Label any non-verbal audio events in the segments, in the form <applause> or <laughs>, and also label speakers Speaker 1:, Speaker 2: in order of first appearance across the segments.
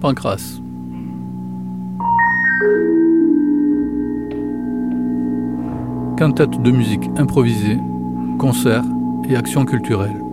Speaker 1: Pancras. Cantate de musique improvisée, concerts et actions culturelles.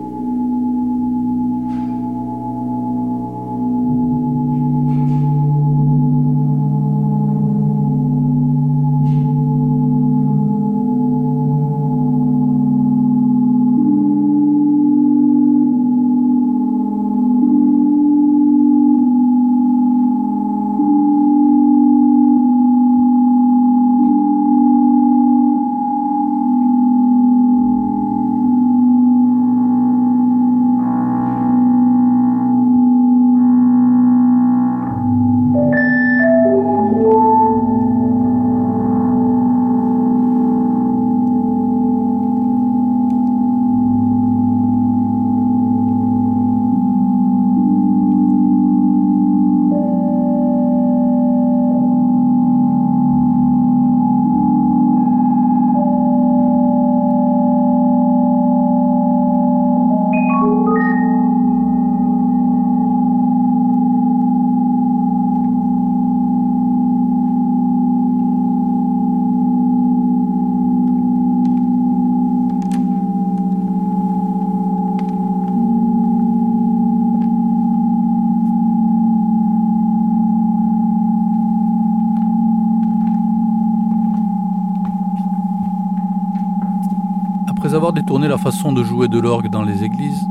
Speaker 1: La façon de jouer de l'orgue dans les églises,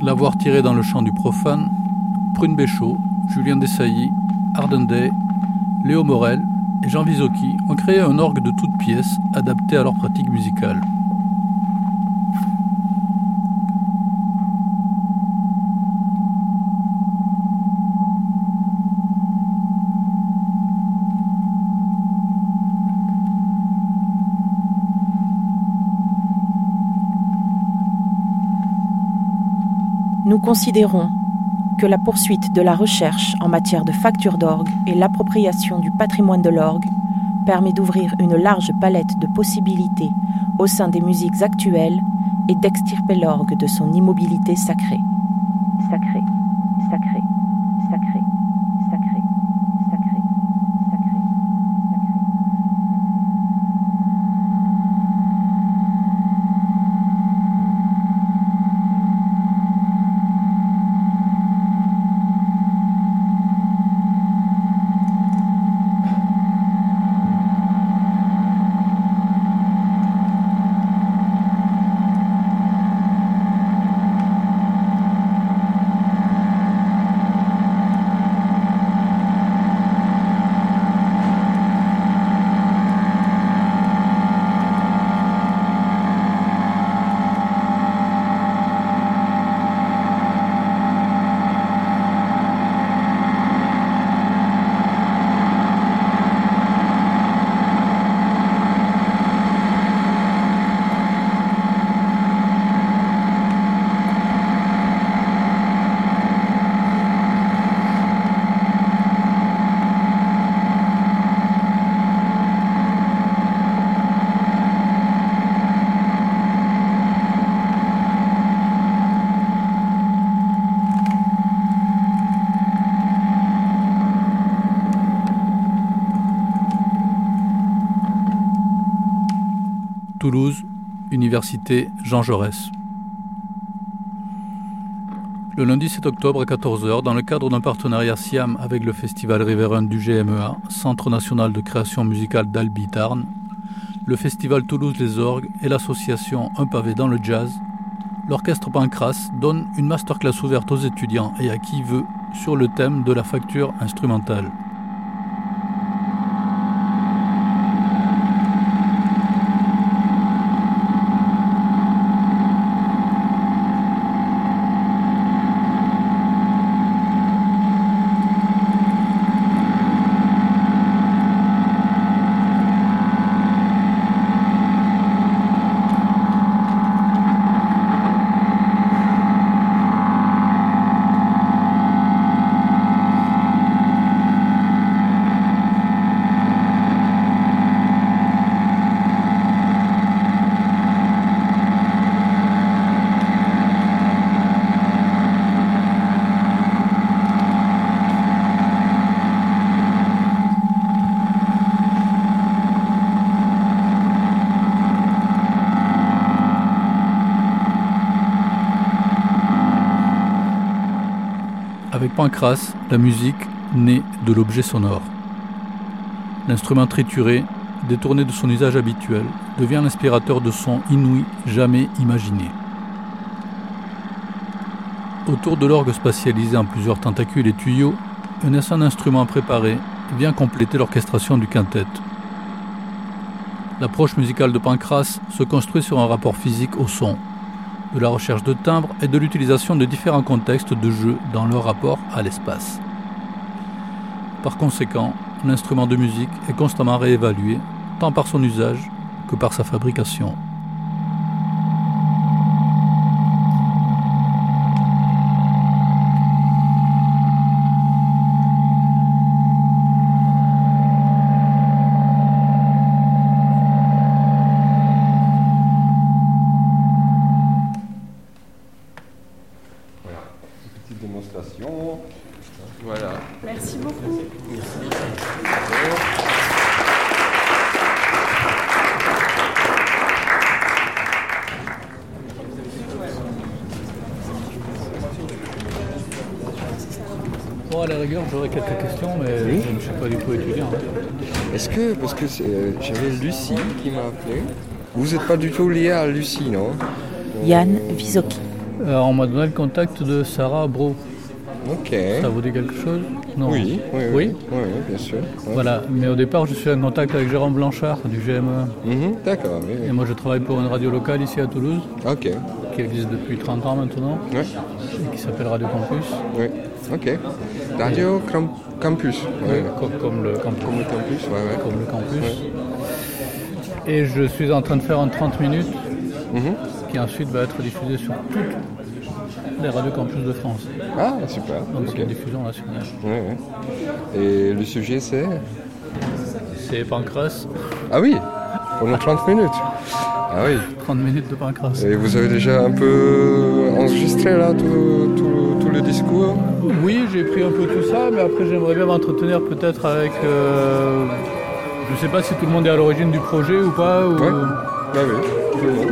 Speaker 1: l'avoir tiré dans le chant du profane, Prune Béchaud, Julien Dessailly, Arden Day, Léo Morel et Jean Visocchi ont créé un orgue de toutes pièces adapté à leur pratique musicale.
Speaker 2: Nous considérons que la poursuite de la recherche en matière de facture d'orgue et l'appropriation du patrimoine de l'orgue permet d'ouvrir une large palette de possibilités au sein des musiques actuelles et d'extirper l'orgue de son immobilité sacrée sacrée, sacrée.
Speaker 1: Toulouse, Université Jean Jaurès. Le lundi 7 octobre à 14h, dans le cadre d'un partenariat SIAM avec le Festival Riverain du GMEA, Centre national de création musicale d'Albi Tarn, le Festival Toulouse Les Orgues et l'association Un pavé dans le jazz, l'orchestre Pancras donne une masterclass ouverte aux étudiants et à qui veut sur le thème de la facture instrumentale. Pancras, la musique naît de l'objet sonore. L'instrument trituré, détourné de son usage habituel, devient l'inspirateur de sons inouïs jamais imaginés. Autour de l'orgue spatialisé en plusieurs tentacules et tuyaux, un instrument préparé vient compléter l'orchestration du quintet. L'approche musicale de Pancras se construit sur un rapport physique au son, de la recherche de timbres et de l'utilisation de différents contextes de jeu dans leur rapport à l'espace. Par conséquent, l'instrument de musique est constamment réévalué, tant par son usage que par sa fabrication.
Speaker 3: Est-ce que, parce que j'avais Lucie qui m'a appelé, vous n'êtes pas du tout lié à Lucie, non?
Speaker 2: Yann Visoki.
Speaker 1: Euh, on m'a donné le contact de Sarah Bro.
Speaker 3: Ok.
Speaker 1: Ça vous dit quelque chose?
Speaker 3: Non. Oui, oui, oui, oui, bien sûr.
Speaker 1: Voilà, mais au départ, je suis en contact avec Jérôme Blanchard du GME.
Speaker 3: Mhm, d'accord. Oui,
Speaker 1: Et moi, je travaille pour une radio locale ici à Toulouse.
Speaker 3: Ok.
Speaker 1: Qui existe depuis 30 ans maintenant. Et qui s'appelle Radio Campus.
Speaker 3: Oui. Ok. Radio Campus.
Speaker 1: Comme, le campus.
Speaker 3: Comme le campus,
Speaker 1: Comme le campus. Et je suis en train de faire un 30 minutes
Speaker 3: mhm.
Speaker 1: qui ensuite va être diffusé sur toutes les radios campus de France.
Speaker 3: Ah, super.
Speaker 1: Donc c'est une diffusion nationale.
Speaker 3: Et le sujet c'est?
Speaker 1: C'est Pancras.
Speaker 3: Ah oui Pendant 30 minutes Ah oui
Speaker 1: 30 minutes de Pancras.
Speaker 3: Et vous avez déjà un peu enregistré là tout, tout, le discours
Speaker 1: Oui, j'ai pris un peu tout ça, mais après j'aimerais bien m'entretenir peut-être avec... Euh, je ne sais pas si tout le monde est à l'origine du projet ou pas. Ou...
Speaker 3: Ouais. Ah oui, tout le monde.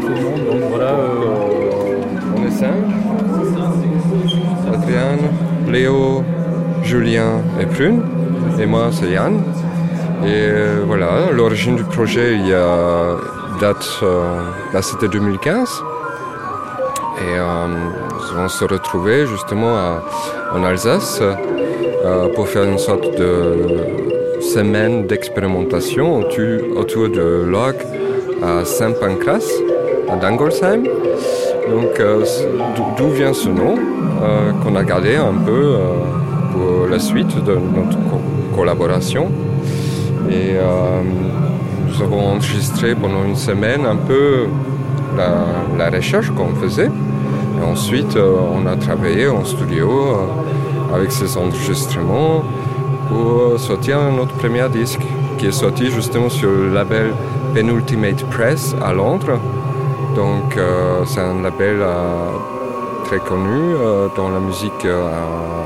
Speaker 1: Tout le monde, donc voilà. Euh,
Speaker 3: on est cinq. Adrienne, Léo, Julien et Prune. Et moi, c'est Yann. Et euh, voilà, l'origine du projet, il y a date, euh, là c'était 2015. Et on se retrouvait justement en Alsace pour faire une sorte de semaine d'expérimentation autour de l'orgue à Saint-Pancras, à Dangolsheim. Donc euh, d'où vient ce nom euh, qu'on a gardé un peu euh, pour la suite de notre collaboration. Et nous avons enregistré pendant une semaine un peu la, recherche qu'on faisait. Et ensuite, on a travaillé en studio avec ces enregistrements pour sortir notre premier disque qui est sorti justement sur le label Penultimate Press à Londres. Donc euh, c'est un label euh, très connu euh, dans la musique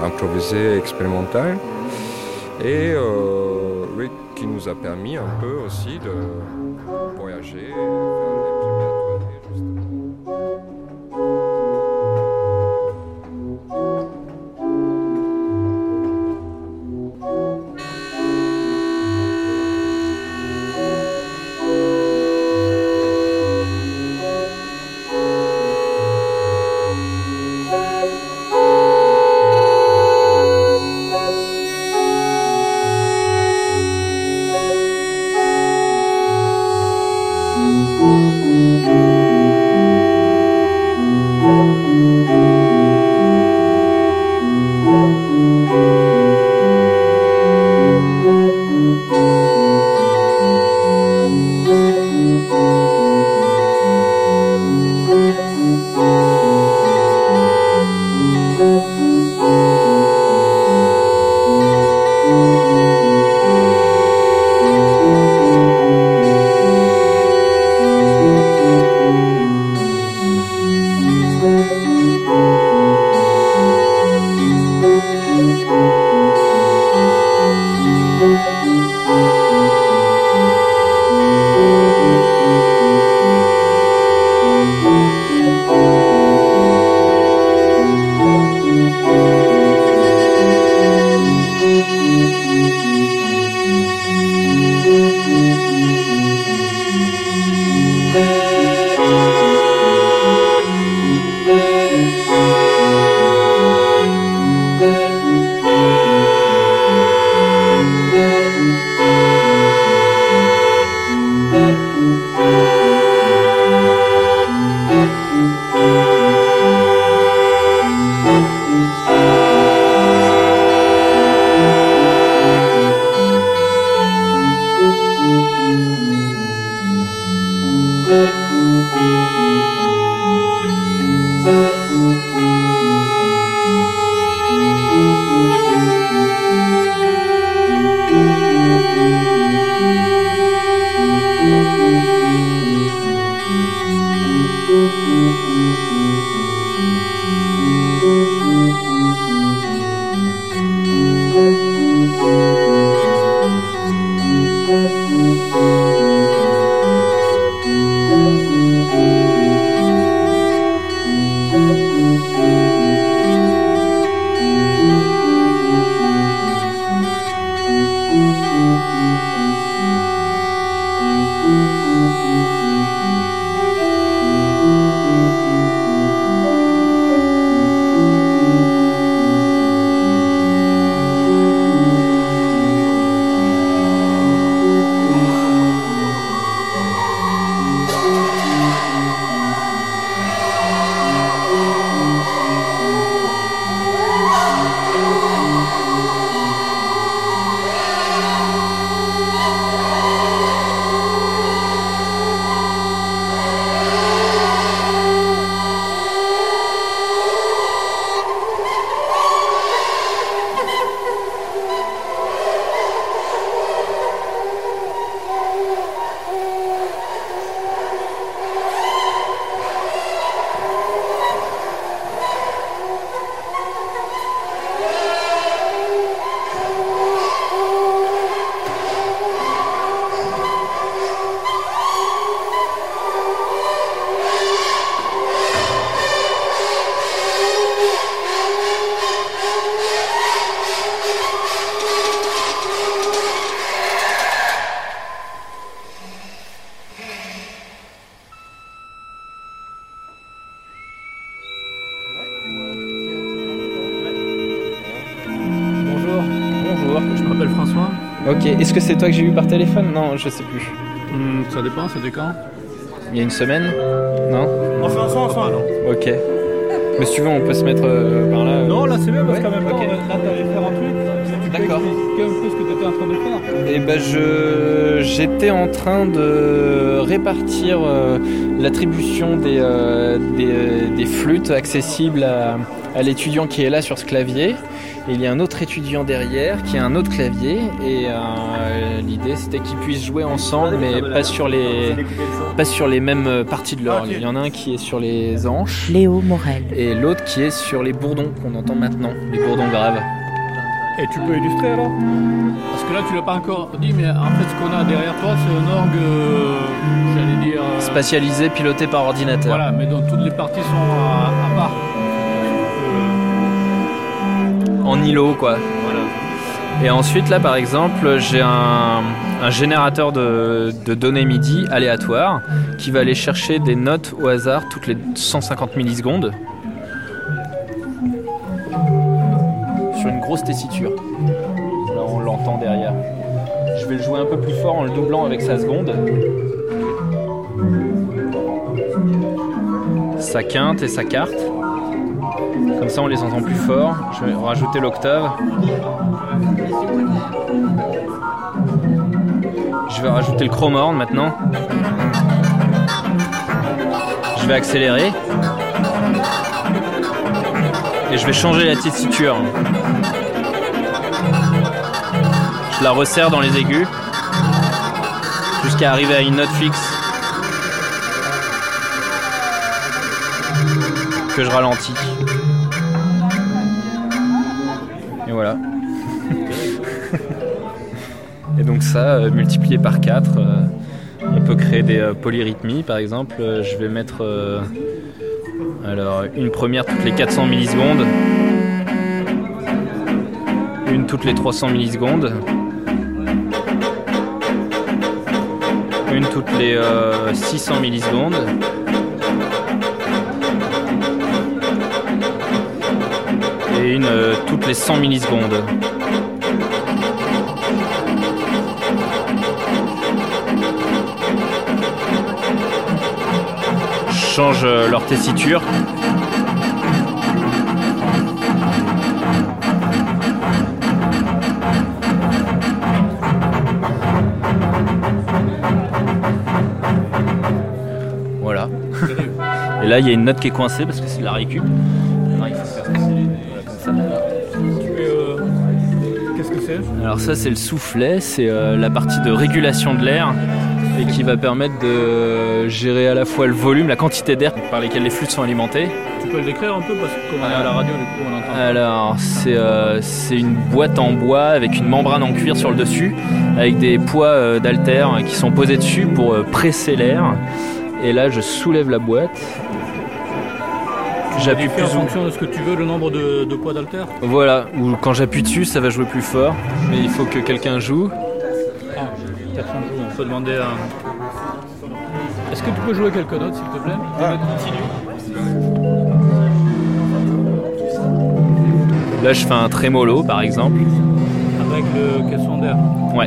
Speaker 3: improvisée expérimentale et qui nous a permis un peu aussi de voyager.
Speaker 4: Est-ce que c'est toi que j'ai eu par téléphone? Non, je sais plus.
Speaker 1: Hmm, ça dépend, c'était quand
Speaker 4: Il y a une semaine? Non?
Speaker 1: On fait ensemble, enfin, non
Speaker 4: Ok. Mais si tu veux, on peut se mettre euh, par là.
Speaker 1: Non, là c'est bien parce
Speaker 4: Ouais,
Speaker 1: qu'en même temps,
Speaker 4: ok.
Speaker 1: là t'allais faire un truc.
Speaker 4: D'accord.
Speaker 1: expliquer un peu ce que tu étais en train de faire
Speaker 4: Et ben je j'étais en train de répartir euh, l'attribution des, euh, des, euh, des flûtes accessibles à, à l'étudiant qui est là sur ce clavier. Et il y a un autre étudiant derrière qui a un autre clavier et euh, l'idée c'était qu'ils puissent jouer ensemble mais pas sur les pas sur les mêmes parties de l'orgue. Il y en a un qui est sur les hanches
Speaker 2: Léo Morel.
Speaker 4: et l'autre qui est sur les bourdons qu'on entend maintenant, les bourdons graves.
Speaker 1: Et tu peux illustrer alors Parce que là tu l'as pas encore dit, mais en fait ce qu'on a derrière toi c'est un orgue, euh, j'allais dire. euh,
Speaker 4: Spatialisé, piloté par ordinateur.
Speaker 1: Voilà, mais dont toutes les parties sont à, à part.
Speaker 4: En îlot quoi.
Speaker 1: Voilà.
Speaker 4: Et ensuite, là, par exemple, j'ai un, un générateur de, de données MIDI aléatoire qui va aller chercher des notes au hasard toutes les 150 millisecondes grosse tessiture. Là, on l'entend derrière. Je vais le jouer un peu plus fort en le doublant avec sa seconde. Sa quinte et sa carte. Comme ça, on les entend plus fort. Je vais rajouter l'octave. Je vais rajouter le chrome horn maintenant. Je vais accélérer. Et je vais changer la tessiture. La resserre dans les aigus. Jusqu'à arriver à une note fixe. Que je ralentis. Et voilà. Et donc ça, euh, multiplié par 4, on peut créer des euh, polyrythmies. Par exemple, Euh, je vais mettre euh, alors une première toutes les 400 millisecondes, une toutes les 300 millisecondes, une toutes les euh, 600 millisecondes. Et une euh, toutes les 100 millisecondes. change euh, leur tessiture. Là, il y a une note qui est coincée parce que c'est de la récup. Alors, il faut faire voilà, comme ça.
Speaker 1: Et, Qu'est-ce que c'est
Speaker 4: Alors ça c'est le soufflet, c'est euh, la partie de régulation de l'air et qui va permettre de gérer à la fois le volume, la quantité d'air par lesquels les flûtes sont alimentées.
Speaker 1: Tu peux le décrire un peu parce que comme on est à la radio, du coup on entend.
Speaker 4: Alors c'est euh, c'est une boîte en bois avec une membrane en cuir sur le dessus, avec des poids euh, d'haltères qui sont posés dessus pour presser l'air. Et là je soulève la boîte. J'appuie
Speaker 1: en
Speaker 4: plus ou
Speaker 1: fonction de ce que tu veux le nombre de, de poids d'alter.
Speaker 4: Voilà, ou quand j'appuie dessus ça va jouer plus fort, mais il faut que quelqu'un joue.
Speaker 1: Ah, jour, on peut demander à. Est-ce que tu peux jouer quelques notes s'il te plaît? Notes continues
Speaker 4: Là je fais un trémolo par exemple.
Speaker 1: avec le caisson d'air.
Speaker 4: Ouais.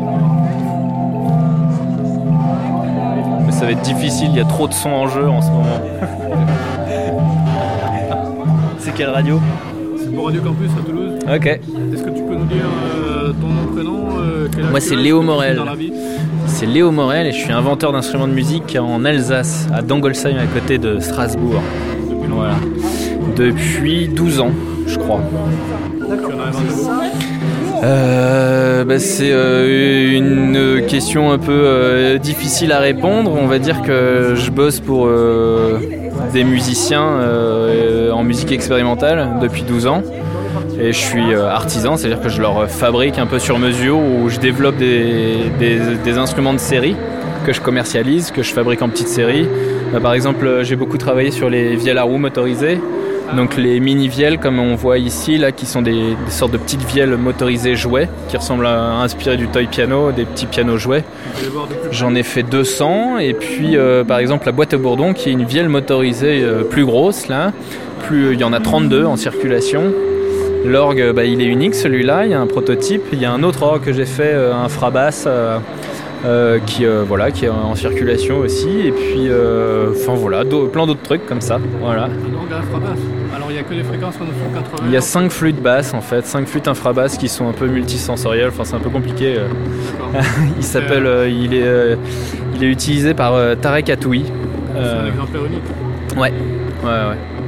Speaker 4: Ça va être difficile, il y a trop de sons en jeu en ce moment. <laughs> C'est quelle radio
Speaker 1: C'est pour Radio Campus à Toulouse.
Speaker 4: Ok.
Speaker 1: Est-ce que tu peux nous dire euh, ton nom, prénom euh,
Speaker 4: Moi, c'est Léo Morel. C'est Léo Morel et je suis inventeur d'instruments de musique en Alsace, à Dangolsheim à côté de Strasbourg. Voilà. Depuis 12 ans, je crois.
Speaker 1: Tu en as inventé beaucoup
Speaker 4: Euh, bah, c'est euh, une question un peu euh, difficile à répondre. On va dire que je bosse pour des musiciens en musique expérimentale depuis 12 ans. Et je suis artisan, c'est-à-dire que je leur fabrique un peu sur mesure ou je développe des, instruments de série que je commercialise, que je fabrique en petite série. Bah, par exemple, j'ai beaucoup travaillé sur les vielles à roue motorisées. Donc les mini vielles comme on voit ici là qui sont des, sortes de petites vielles motorisées jouets qui ressemblent à inspirées du toy piano, des petits pianos jouets. J'en ai fait 200 et puis euh, par exemple la boîte à bourdon qui est une vielle motorisée euh, plus grosse là, plus il y en a 32 en circulation L'orgue, bah, il est unique celui-là, il y a un prototype. Il y a un autre orgue que j'ai fait, un Frabas. qui, voilà, qui est en circulation aussi. Et puis, enfin voilà, plein d'autres trucs comme ça. Voilà.
Speaker 1: Alors il n'y a que les fréquences en 980
Speaker 4: Il y a 5 flûtes basses en fait, 5 flûtes infrabasses qui sont un peu multisensorielles, enfin c'est un peu compliqué. <laughs> il s'appelle, il, est, il est utilisé par Tarek Atoui.
Speaker 1: C'est un exemplaire unique
Speaker 4: Ouais, ouais, ouais.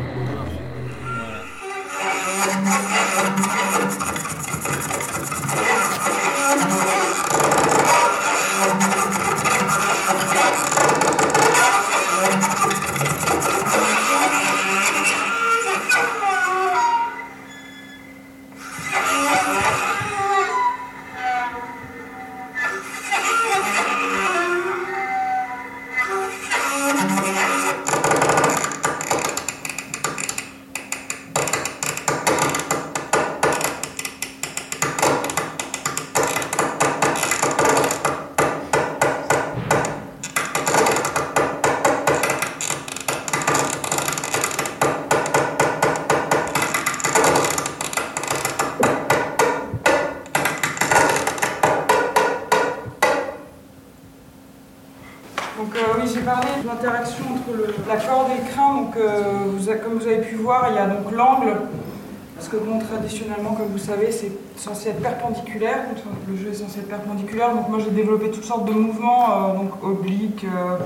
Speaker 5: Traditionnellement, comme vous savez, c'est censé être perpendiculaire, le jeu est censé être perpendiculaire, donc moi j'ai développé toutes sortes de mouvements, euh, donc obliques, euh,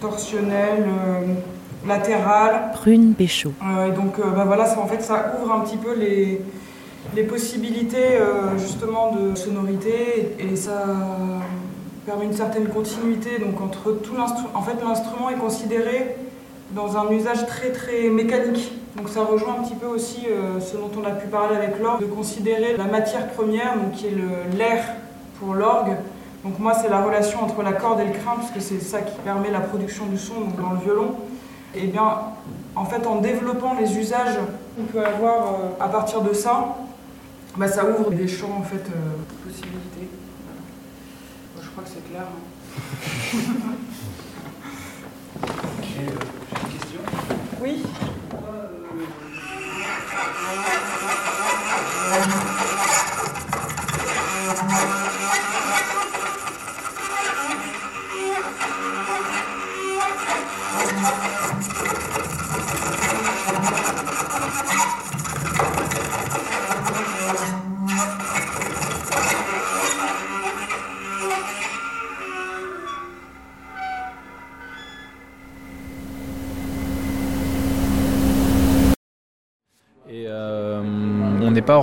Speaker 5: torsionnels, euh, latéral.
Speaker 2: Prune Péchaud.
Speaker 5: et donc bah voilà, ça, en fait, ça ouvre un petit peu les, les possibilités justement de sonorité et, ça permet une certaine continuité donc entre tout l'instrument. En fait, l'instrument est considéré dans un usage très très mécanique. Donc ça rejoint un petit peu aussi euh, ce dont on a pu parler avec l'orgue, de considérer la matière première, donc qui est l'air pour l'orgue. Donc moi c'est la relation entre la corde et le crin, puisque c'est ça qui permet la production du son dans le violon. Et bien en fait en développant les usages qu'on peut avoir euh, à partir de ça, bah, ça ouvre des champs en fait euh, possibilités. je crois que c'est clair. Hein. <laughs> Oui.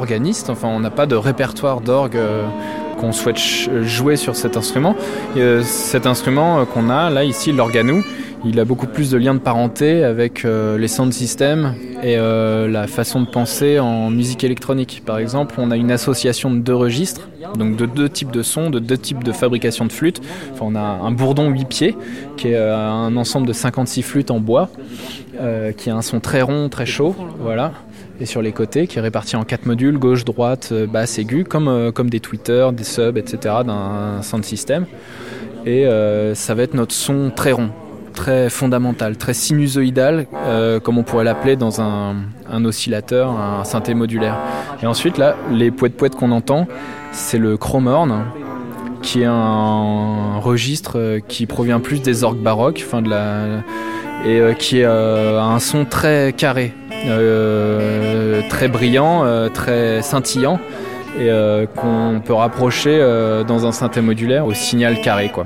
Speaker 4: Pas organiste, enfin on n'a pas de répertoire d'orgue euh, qu'on souhaite jouer sur cet instrument. Euh, cet instrument euh, qu'on a là ici, l'organou, il a beaucoup plus de liens de parenté avec les sound systems et la façon de penser en musique électronique. Par exemple, on a une association de deux registres, donc de deux types de sons, de deux types de fabrication de flûtes. Enfin, on a un bourdon 8 pieds, qui est un ensemble de 56 flûtes en bois, qui a un son très rond, très chaud. Voilà et sur les côtés, qui est réparti en quatre modules, gauche, droite, euh, basse, aiguë, comme, euh, comme des tweeters, des subs, etc., d'un sound system. Et euh, ça va être notre son très rond, très fondamental, très sinusoïdal, comme on pourrait l'appeler dans un, oscillateur, un synthé modulaire. Et ensuite, là, les poètes-poètes qu'on entend, c'est le chromorne, qui est un registre qui provient plus des orgues baroques, enfin de la, et qui a un son très carré, très brillant, euh, très scintillant et euh, qu'on peut rapprocher dans un synthé modulaire au signal carré quoi.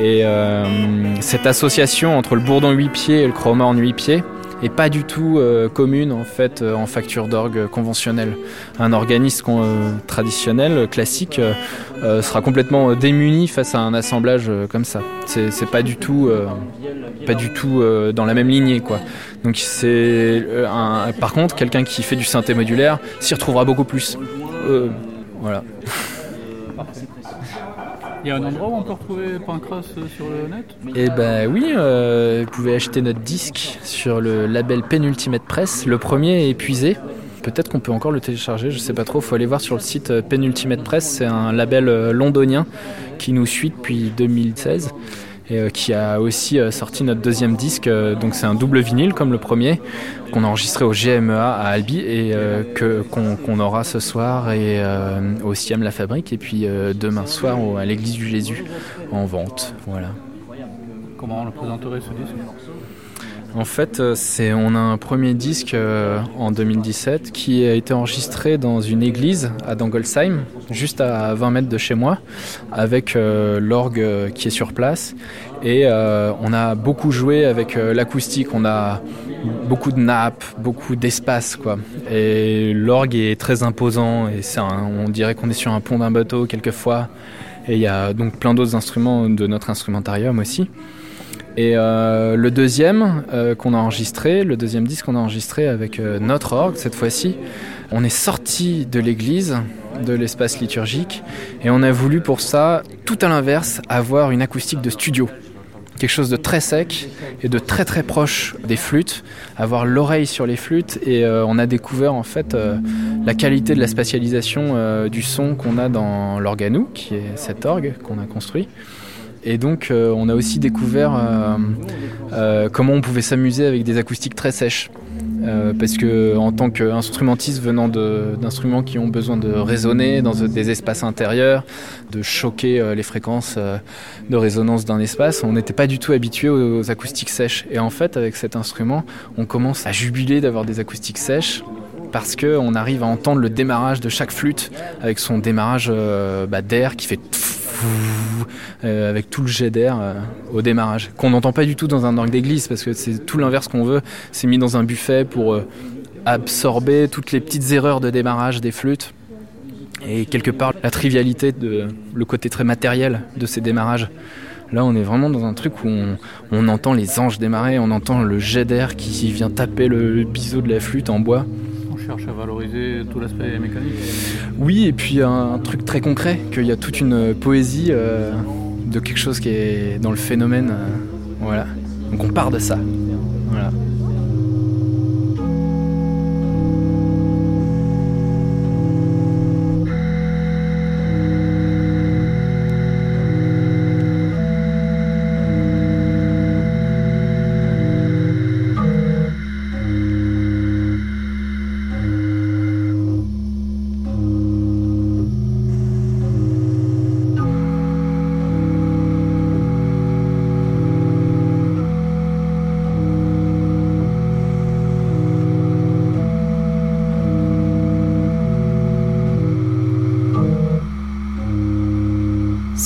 Speaker 4: Et cette association entre le bourdon 8 pieds et le chromorne 8 pieds est pas du tout commune en fait en facture d'orgue conventionnelle. Un organiste traditionnel classique sera complètement démuni face à un assemblage comme ça. C'est pas du tout pas du tout dans la même lignée quoi. Donc c'est euh, par contre quelqu'un qui fait du synthé modulaire s'y retrouvera beaucoup plus. Euh, <laughs>
Speaker 1: Il y a un endroit où on peut retrouver Pancras euh, sur le net
Speaker 4: Eh ben oui, vous pouvez acheter notre disque sur le label Penultimate Press. Le premier est épuisé. Peut-être qu'on peut encore le télécharger, je sais pas trop. Faut aller voir sur le site Penultimate Press. C'est un label londonien qui nous suit depuis 2016 et qui a aussi sorti notre deuxième disque. donc c'est un double vinyle comme le premier qu'on a enregistré au GMEA à Albi et que qu'on aura ce soir et au Siam La Fabrique et puis demain soir à l'église du Jésus en vente. Voilà.
Speaker 1: Comment on le présenterait ce disque?
Speaker 4: En fait, euh, on a un premier disque euh, en 2017 qui a été enregistré dans une église à Dangolsheim, juste à 20 mètres de chez moi, avec euh, l'orgue qui est sur place. Et on a beaucoup joué avec l'acoustique. On a beaucoup de nappes, beaucoup d'espace, quoi. Et l'orgue est très imposant. Et on dirait qu'on est sur un pont d'un bateau quelquefois. Et il y a donc plein d'autres instruments de notre instrumentarium aussi. Et euh, le deuxième euh, qu'on a enregistré, le deuxième disque qu'on a enregistré avec euh, notre orgue cette fois-ci, on est sorti de l'église, de l'espace liturgique, et on a voulu pour ça, tout à l'inverse, avoir une acoustique de studio. Quelque chose de très sec et de très très proche des flûtes, avoir l'oreille sur les flûtes et on a découvert en fait la qualité de la spatialisation du son qu'on a dans l'organou, qui est cet orgue qu'on a construit. Et donc, euh, on a aussi découvert euh, euh, comment on pouvait s'amuser avec des acoustiques très sèches. parce que en tant qu'instrumentiste venant d'instruments qui ont besoin de résonner dans des espaces intérieurs, de choquer les fréquences de résonance d'un espace, on n'était pas du tout habitué aux, acoustiques sèches. Et en fait, avec cet instrument, on commence à jubiler d'avoir des acoustiques sèches parce qu'on arrive à entendre le démarrage de chaque flûte avec son démarrage bah, d'air qui fait euh, avec tout le jet d'air euh, au démarrage, qu'on n'entend pas du tout dans un orgue d'église, parce que c'est tout l'inverse qu'on veut. C'est mis dans un buffet pour euh, absorber toutes les petites erreurs de démarrage des flûtes et quelque part la trivialité le côté très matériel de ces démarrages. Là, on est vraiment dans un truc où on, entend les anges démarrer, on entend le jet d'air qui vient taper le biseau de la flûte en bois
Speaker 1: à valoriser tout l'aspect mécanique.
Speaker 4: Oui, et puis un, truc très concret, qu'il y a toute une poésie euh, de quelque chose qui est dans le phénomène. Euh, voilà. Donc on part de ça.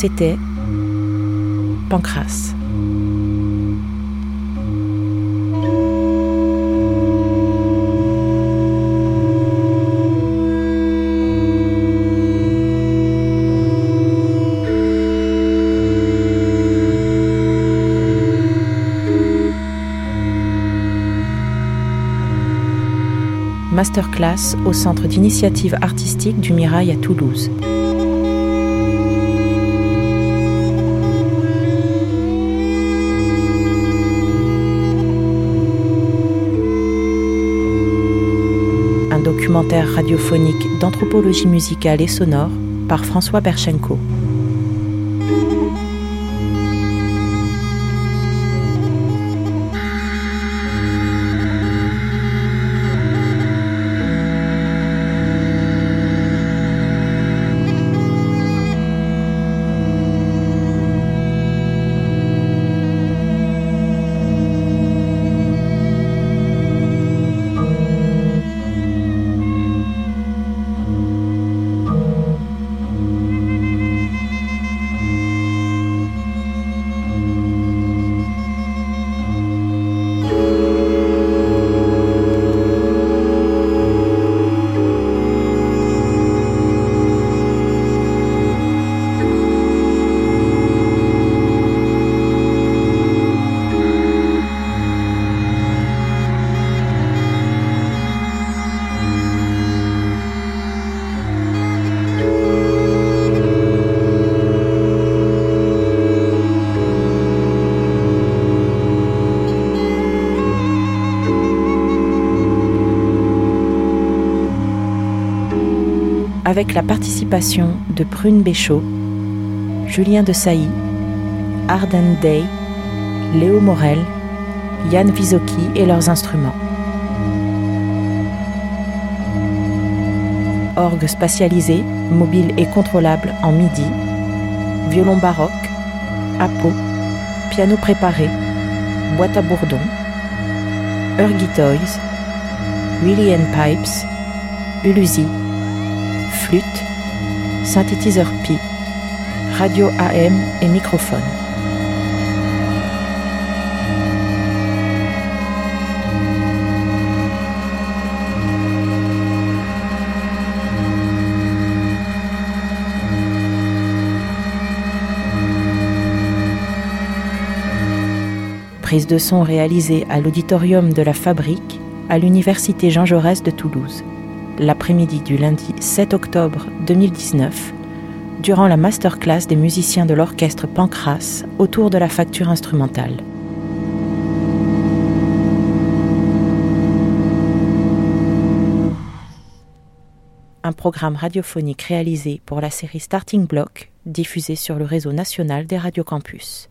Speaker 2: C'était Pancras. Masterclass au Centre d'initiative artistique du Mirail à Toulouse. Radiophonique d'anthropologie musicale et sonore par François Berchenko. Avec la participation de Prune Béchaud, Julien de Sailly, Arden Day, Léo Morel, Yann Visoki et leurs instruments. Orgue spatialisé, mobile et contrôlable en MIDI, violon baroque, apo, piano préparé, boîte à bourdon, Urgy Toys, Willy Pipes, Uluzi, flûte, synthétiseur Pi, radio AM et microphone. Prise de son réalisée à l'auditorium de la Fabrique à l'Université Jean Jaurès de Toulouse, l'après-midi du lundi 7 octobre 2019, durant la masterclass des musiciens de l'orchestre Pancras autour de la facture instrumentale. Un programme radiophonique réalisé pour la série Starting Block, diffusé sur le réseau national des radiocampus.